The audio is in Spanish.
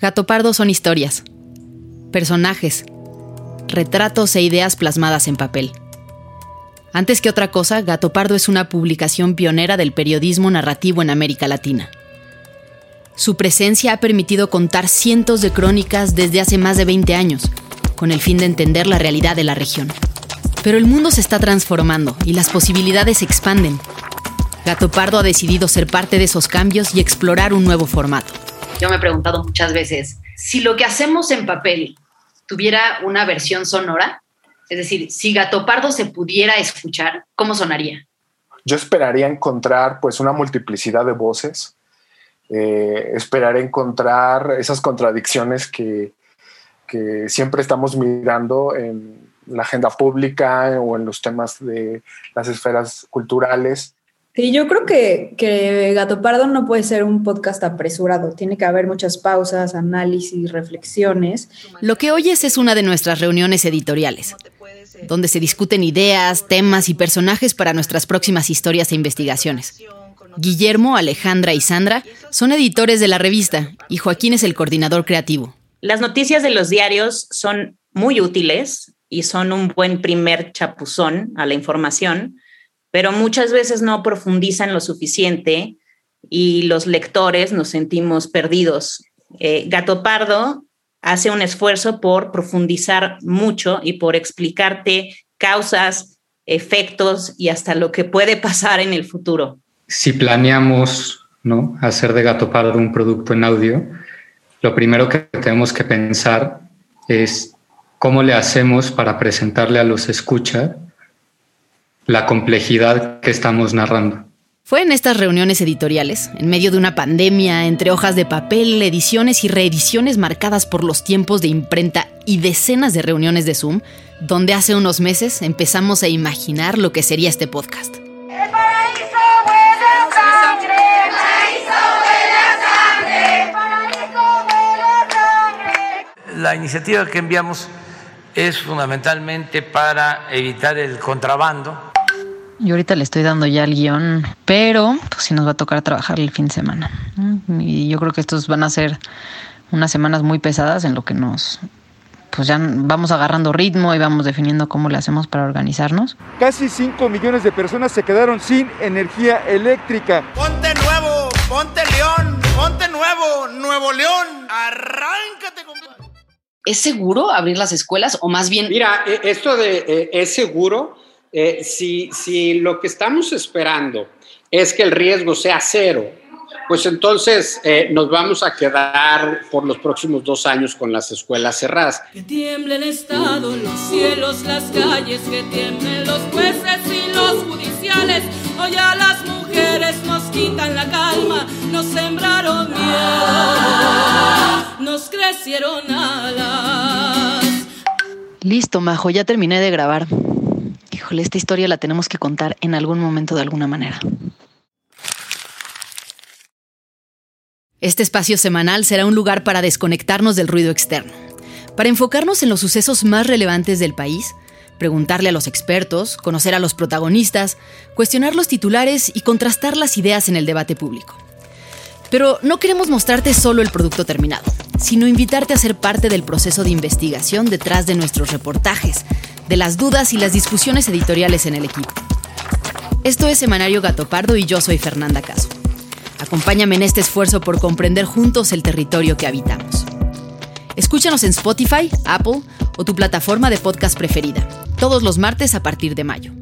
Gato Pardo son historias, personajes, retratos e ideas plasmadas en papel. Antes que otra cosa, Gato Pardo es una publicación pionera del periodismo narrativo en América Latina. Su presencia ha permitido contar cientos de crónicas desde hace más de 20 años, con el fin de entender la realidad de la región. Pero el mundo se está transformando y las posibilidades se expanden. Gato Pardo ha decidido ser parte de esos cambios y explorar un nuevo formato. Yo me he preguntado muchas veces, si lo que hacemos en papel tuviera una versión sonora, es decir, si Gato Pardo se pudiera escuchar, ¿cómo sonaría? Yo esperaría encontrar pues una multiplicidad de voces, eh, esperaré encontrar esas contradicciones que, que siempre estamos mirando en la agenda pública o en los temas de las esferas culturales Sí, yo creo que, que Gato Pardo no puede ser un podcast apresurado. Tiene que haber muchas pausas, análisis, reflexiones. Lo que oyes es una de nuestras reuniones editoriales, donde se discuten ideas, temas y personajes para nuestras próximas historias e investigaciones. Guillermo, Alejandra y Sandra son editores de la revista y Joaquín es el coordinador creativo. Las noticias de los diarios son muy útiles y son un buen primer chapuzón a la información pero muchas veces no profundizan lo suficiente y los lectores nos sentimos perdidos. Eh, Gato Pardo hace un esfuerzo por profundizar mucho y por explicarte causas, efectos y hasta lo que puede pasar en el futuro. Si planeamos ¿no? hacer de Gato Pardo un producto en audio, lo primero que tenemos que pensar es cómo le hacemos para presentarle a los escuchas la complejidad que estamos narrando. Fue en estas reuniones editoriales, en medio de una pandemia, entre hojas de papel, ediciones y reediciones marcadas por los tiempos de imprenta y decenas de reuniones de Zoom, donde hace unos meses empezamos a imaginar lo que sería este podcast. La iniciativa que enviamos es fundamentalmente para evitar el contrabando yo ahorita le estoy dando ya el guion, pero pues sí nos va a tocar trabajar el fin de semana. Y yo creo que estos van a ser unas semanas muy pesadas en lo que nos pues ya vamos agarrando ritmo y vamos definiendo cómo le hacemos para organizarnos. Casi 5 millones de personas se quedaron sin energía eléctrica. Ponte nuevo, ponte León, ponte nuevo, Nuevo León, arráncate, compadre. ¿Es seguro abrir las escuelas o más bien... Mira, e, esto de eh, es seguro eh, si, si lo que estamos esperando es que el riesgo sea cero, pues entonces eh, nos vamos a quedar por los próximos dos años con las escuelas cerradas. Que tiemblen el Estado, los cielos, las calles, que tiemblen los jueces y los judiciales. Hoy a las mujeres nos quitan la calma, nos sembraron miedo, nos crecieron alas. Listo, Majo, ya terminé de grabar esta historia la tenemos que contar en algún momento de alguna manera. Este espacio semanal será un lugar para desconectarnos del ruido externo, para enfocarnos en los sucesos más relevantes del país, preguntarle a los expertos, conocer a los protagonistas, cuestionar los titulares y contrastar las ideas en el debate público. Pero no queremos mostrarte solo el producto terminado, sino invitarte a ser parte del proceso de investigación detrás de nuestros reportajes, de las dudas y las discusiones editoriales en el equipo. Esto es Semanario Gato Pardo y yo soy Fernanda Caso. Acompáñame en este esfuerzo por comprender juntos el territorio que habitamos. Escúchanos en Spotify, Apple o tu plataforma de podcast preferida, todos los martes a partir de mayo.